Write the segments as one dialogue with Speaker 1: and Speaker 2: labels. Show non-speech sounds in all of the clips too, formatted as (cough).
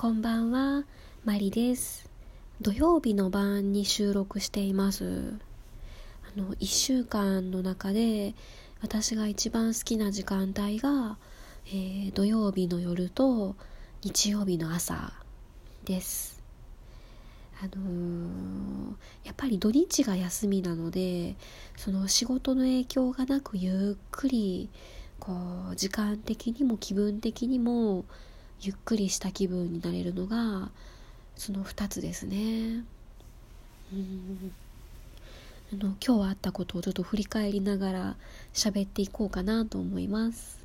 Speaker 1: こんばんは、マリです。土曜日の晩に収録しています。あの、1週間の中で私が一番好きな時間帯が、えー、土曜日の夜と日曜日の朝です。あのー、やっぱり土日が休みなのでその仕事の影響がなくゆっくりこう時間的にも気分的にもゆっくりした気分になれるのがその2つですね。うんあの今日はあったことをちょっと振り返りながら喋っていこうかなと思います。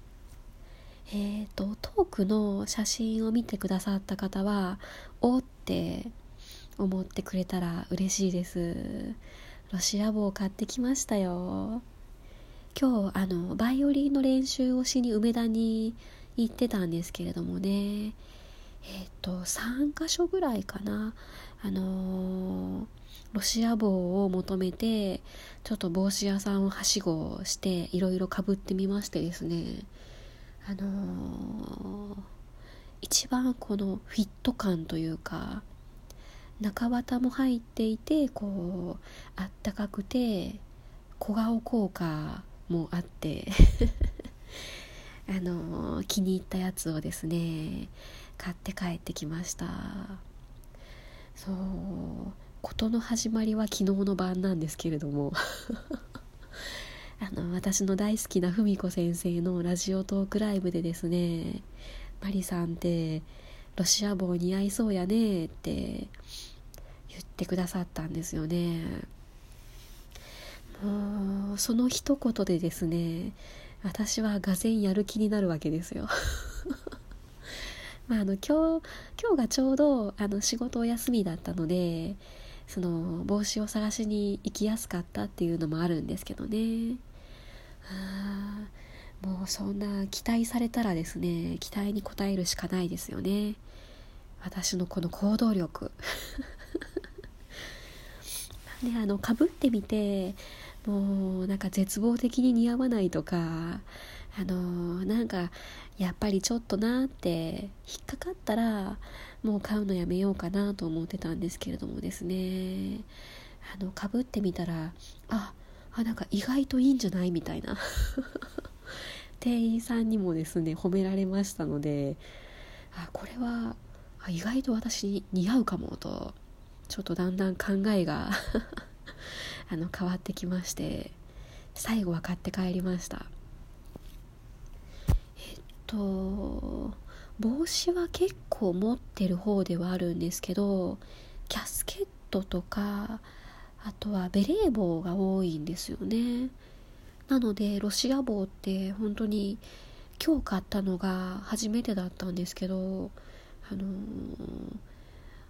Speaker 1: えっ、ー、とトークの写真を見てくださった方はおって思ってくれたら嬉しいです。ロシア帽を買ってきましたよ。今日あのバイオリンの練習をしに梅田に行ってたんですけれどもね。えっ、と3か所ぐらいかな。あのー、ロシア帽を求めてちょっと帽子屋さんをはしごしていろいろかぶってみましてですね。あのー、一番このフィット感というか中綿も入っていてこうあったかくて小顔効果もあって。(laughs) あの気に入ったやつをですね買って帰ってきました。そう事の始まりは昨日の晩なんですけれども。(laughs) あの私の大好きな文子先生のラジオトークライブでですね「マリさんってロシア帽似合いそうやね」って言ってくださったんですよね。もうその一言でですね私はがぜやる気になるわけですよ。(laughs) まあ、あの今日今日がちょうどあの仕事お休みだったのでその帽子を探しに行きやすかったっていうのもあるんですけどね。あもうそんな期待されたらですね期待に応えるしかないですよね。私のこの行動力。(laughs) であのかぶってみてもうなんか絶望的に似合わないとかあのー、なんかやっぱりちょっとなって引っかかったらもう買うのやめようかなと思ってたんですけれどもですね。あのかぶってみたらああなんか意外といいんじゃないみたいな。(laughs) 店員さんにもですね褒められましたのであこれは意外と私に似合うかもとちょっとだんだん考えが (laughs) あの変わってきまして最後は買って帰りました。えっと帽子は結構持ってる方ではあるんですけどキャスケットとかあとはベレー帽が多いんですよね。なのでロシア帽って本当に今日買ったのが初めてだったんですけどあのー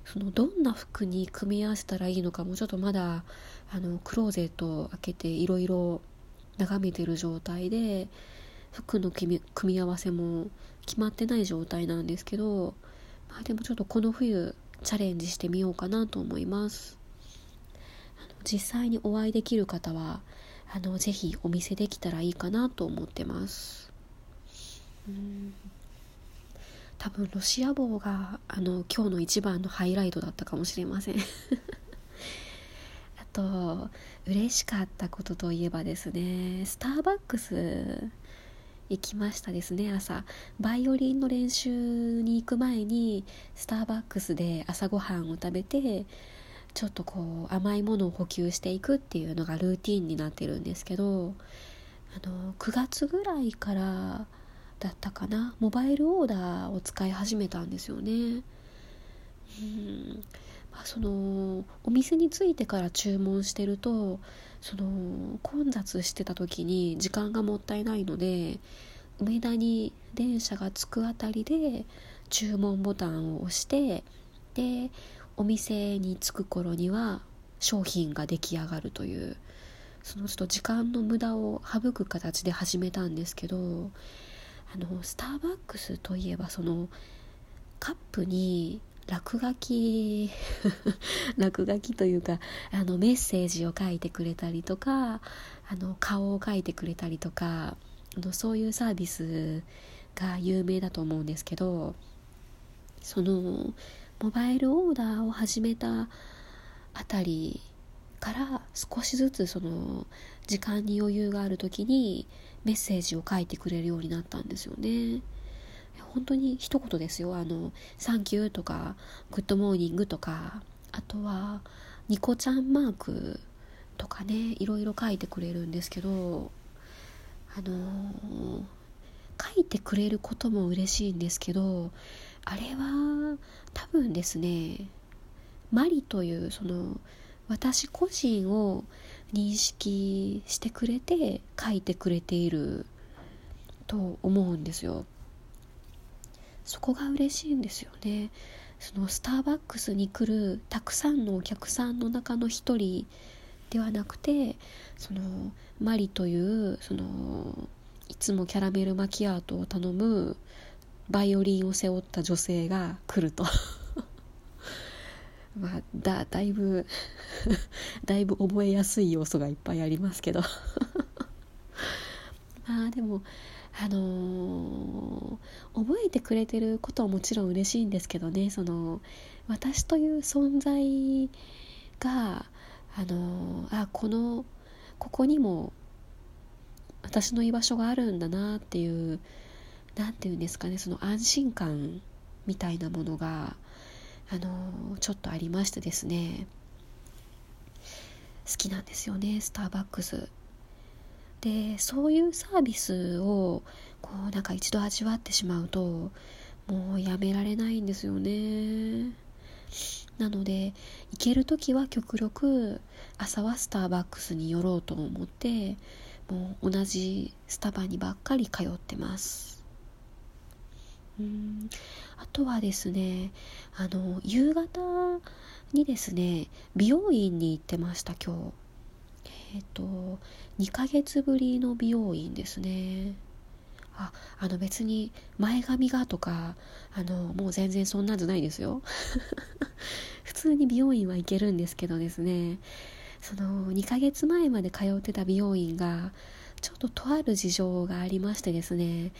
Speaker 1: そのどんな服に組み合わせたらいいのかもちょっとまだあのクローゼットを開けていろいろ眺めてる状態で服の組み合わせも決まってない状態なんですけど、まあ、でもちょっとこの冬チャレンジしてみようかなと思います。実際にお会いできる方はあのぜひお見せできたらいいかなと思ってます。うん。多分ロシア帽があの今日の一番のハイライトだったかもしれません。(laughs) あと嬉しかったことといえばですねスターバックス行きましたですね朝。バイオリンの練習に行く前にスターバックスで朝ごはんを食べてちょっとこう甘いものを補給していくっていうのがルーティンになってるんですけどあの9月ぐらいからだったかな？モバイルオーダーを使い始めたんですよね。うん。まあ、そのお店に着いてから注文してるとその混雑してた時に時間がもったいないので梅田に電車が着くあたりで注文ボタンを押してでお店に着く頃には商品が出来上がるというそのちょっと時間の無駄を省く形で始めたんですけどあのスターバックスといえばそのカップに落書き (laughs) 落書きというかあのメッセージを書いてくれたりとかあの顔を描いてくれたりとかあのそういうサービスが有名だと思うんですけどそのモバイルオーダーを始めたあたりから少しずつその時間に余裕がある時にメッセージを書いてくれるようになったんですよね。本当に一言ですよ。あの、 Thank you とか、 Good morning とか、あとは、ニコちゃんマークとかね、いろいろ書いてくれるんですけど、あの、書いてくれることも嬉しいんですけど、あれは多分ですね、マリというその私個人を認識してくれて書いてくれていると思うんですよ。そこが嬉しいんですよね。そのスターバックスに来るたくさんのお客さんの中の一人ではなくてそのマリというそのいつもキャラメルマキアートを頼むバイオリンを背負った女性が来るとまあだだいぶ (laughs) だいぶ覚えやすい要素がいっぱいありますけど。(laughs) まあでもあのー、覚えてくれてることはもちろん嬉しいんですけどね。その私という存在があのー、あこのここにも私の居場所があるんだなっていう何て言うんですかね。その安心感みたいなものがあのちょっとありましてですね。好きなんですよねスターバックス。でそういうサービスをこうなんか一度味わってしまうともうやめられないんですよね。なので行ける時は極力朝はスターバックスに寄ろうと思ってもう同じスタバにばっかり通ってます。うん。あとはですねあの夕方にですね美容院に行ってました今日。えっ、ー、と2ヶ月ぶりの美容院ですね。ああの別に前髪がとかあのもう全然そんなんじゃないですよ。(laughs) 普通に美容院は行けるんですけどですね。その2ヶ月前まで通ってた美容院がちょっととある事情がありましてですね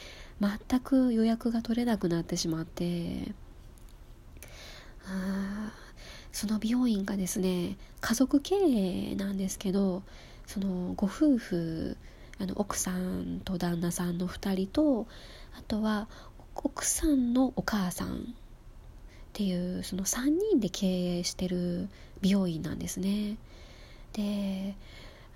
Speaker 1: 全く予約が取れなくなってしまってあその美容院がですね家族経営なんですけどそのご夫婦あの奥さんと旦那さんの2人とあとは奥さんのお母さんっていうその3人で経営してる美容院なんですね。で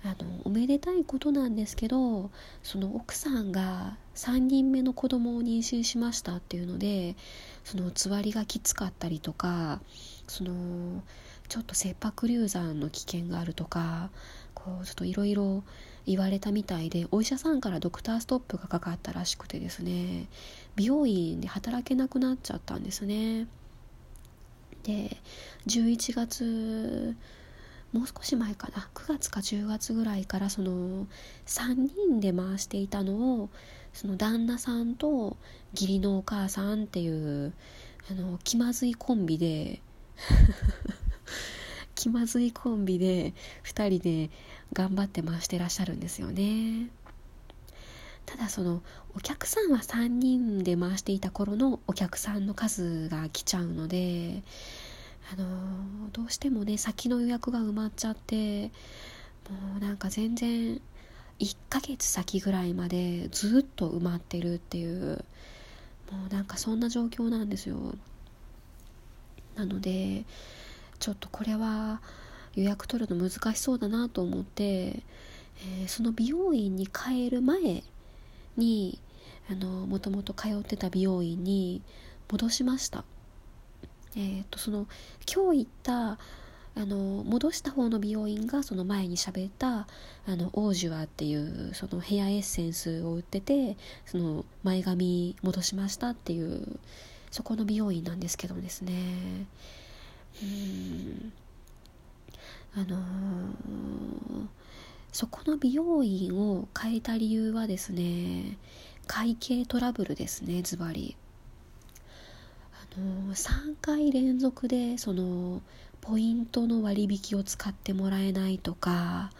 Speaker 1: あのおめでたいことなんですけどその奥さんが3人目の子供を妊娠しましたっていうのでそのつわりがきつかったりとかそのちょっと切迫流産の危険があるとかこうちょっといろいろ言われたみたいでお医者さんからドクターストップがかかったらしくてですね美容院で働けなくなっちゃったんですね。で11月もう少し前かな。9月か10月ぐらいからその3人で回していたのをその旦那さんと義理のお母さんっていうあの気まずいコンビで (laughs) 気まずいコンビで2人で頑張って回してらっしゃるんですよね。ただそのお客さんは3人で回していた頃のお客さんの数が来ちゃうのであのー、どうしてもね先の予約が埋まっちゃってもうなんか全然1ヶ月先ぐらいまでずっと埋まってるっていうもうなんかそんな状況なんですよ。なのでちょっとこれは予約取るの難しそうだなと思って、えー、その美容院に帰る前にもともと通ってた美容院に戻しました。えーと、その今日行ったあの戻した方の美容院がその前に喋ったあのオージュアっていうそのヘアエッセンスを売っててその前髪戻しましたっていうそこの美容院なんですけどですねうんあのー、そこの美容院を変えた理由はですね会計トラブルですねズバリ。の3回連続でそのポイントの割引を使ってもらえないとか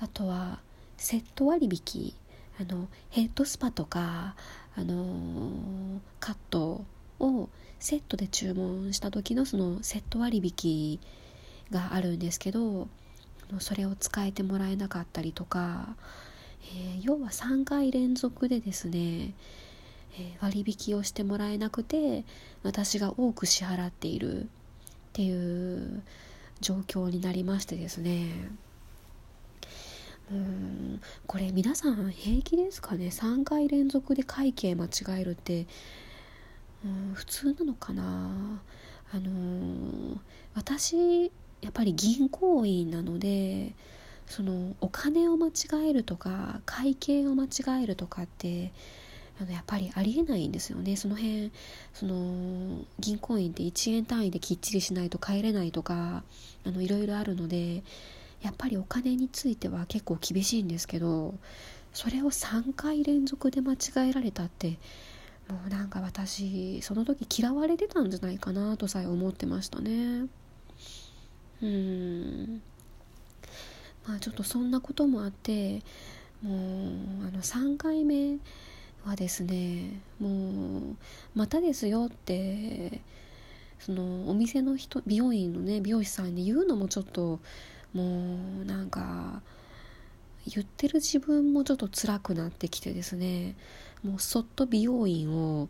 Speaker 1: あとはセット割引あのヘッドスパとかあのカットをセットで注文した時のそのセット割引があるんですけどそれを使えてもらえなかったりとか、えー、要は3回連続でですね、え、割引をしてもらえなくて私が多く支払っているっていう状況になりましてですね。うんこれ皆さん平気ですかね？3回連続で会計間違えるって。うん普通なのかな？あのー、私やっぱり銀行員なのでそのお金を間違えるとか会計を間違えるとかってあのやっぱりありえないんですよね。その辺その銀行員って1円単位できっちりしないと帰れないとかあのいろいろあるのでやっぱりお金については結構厳しいんですけどそれを3回連続で間違えられたってもうなんか私その時嫌われてたんじゃないかなとさえ思ってましたね。うん。まあちょっとそんなこともあってもうあの3回目はですねもうまたですよってそのお店の人美容院のね美容師さんに言うのもちょっともうなんか言ってる自分もちょっと辛くなってきてですねもうそっと美容院を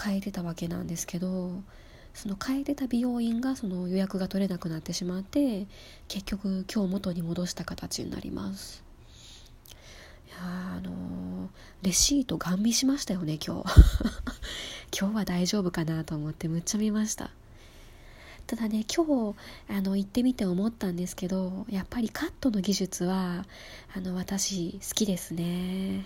Speaker 1: 変えてたわけなんですけどその変えてた美容院がその予約が取れなくなってしまって結局今日元に戻した形になります。あのレシートガン見しましたよね今日。(laughs) 今日は大丈夫かなと思ってむっちゃ見ました。ただね今日あの行ってみて思ったんですけどやっぱりカットの技術はあの私好きですね。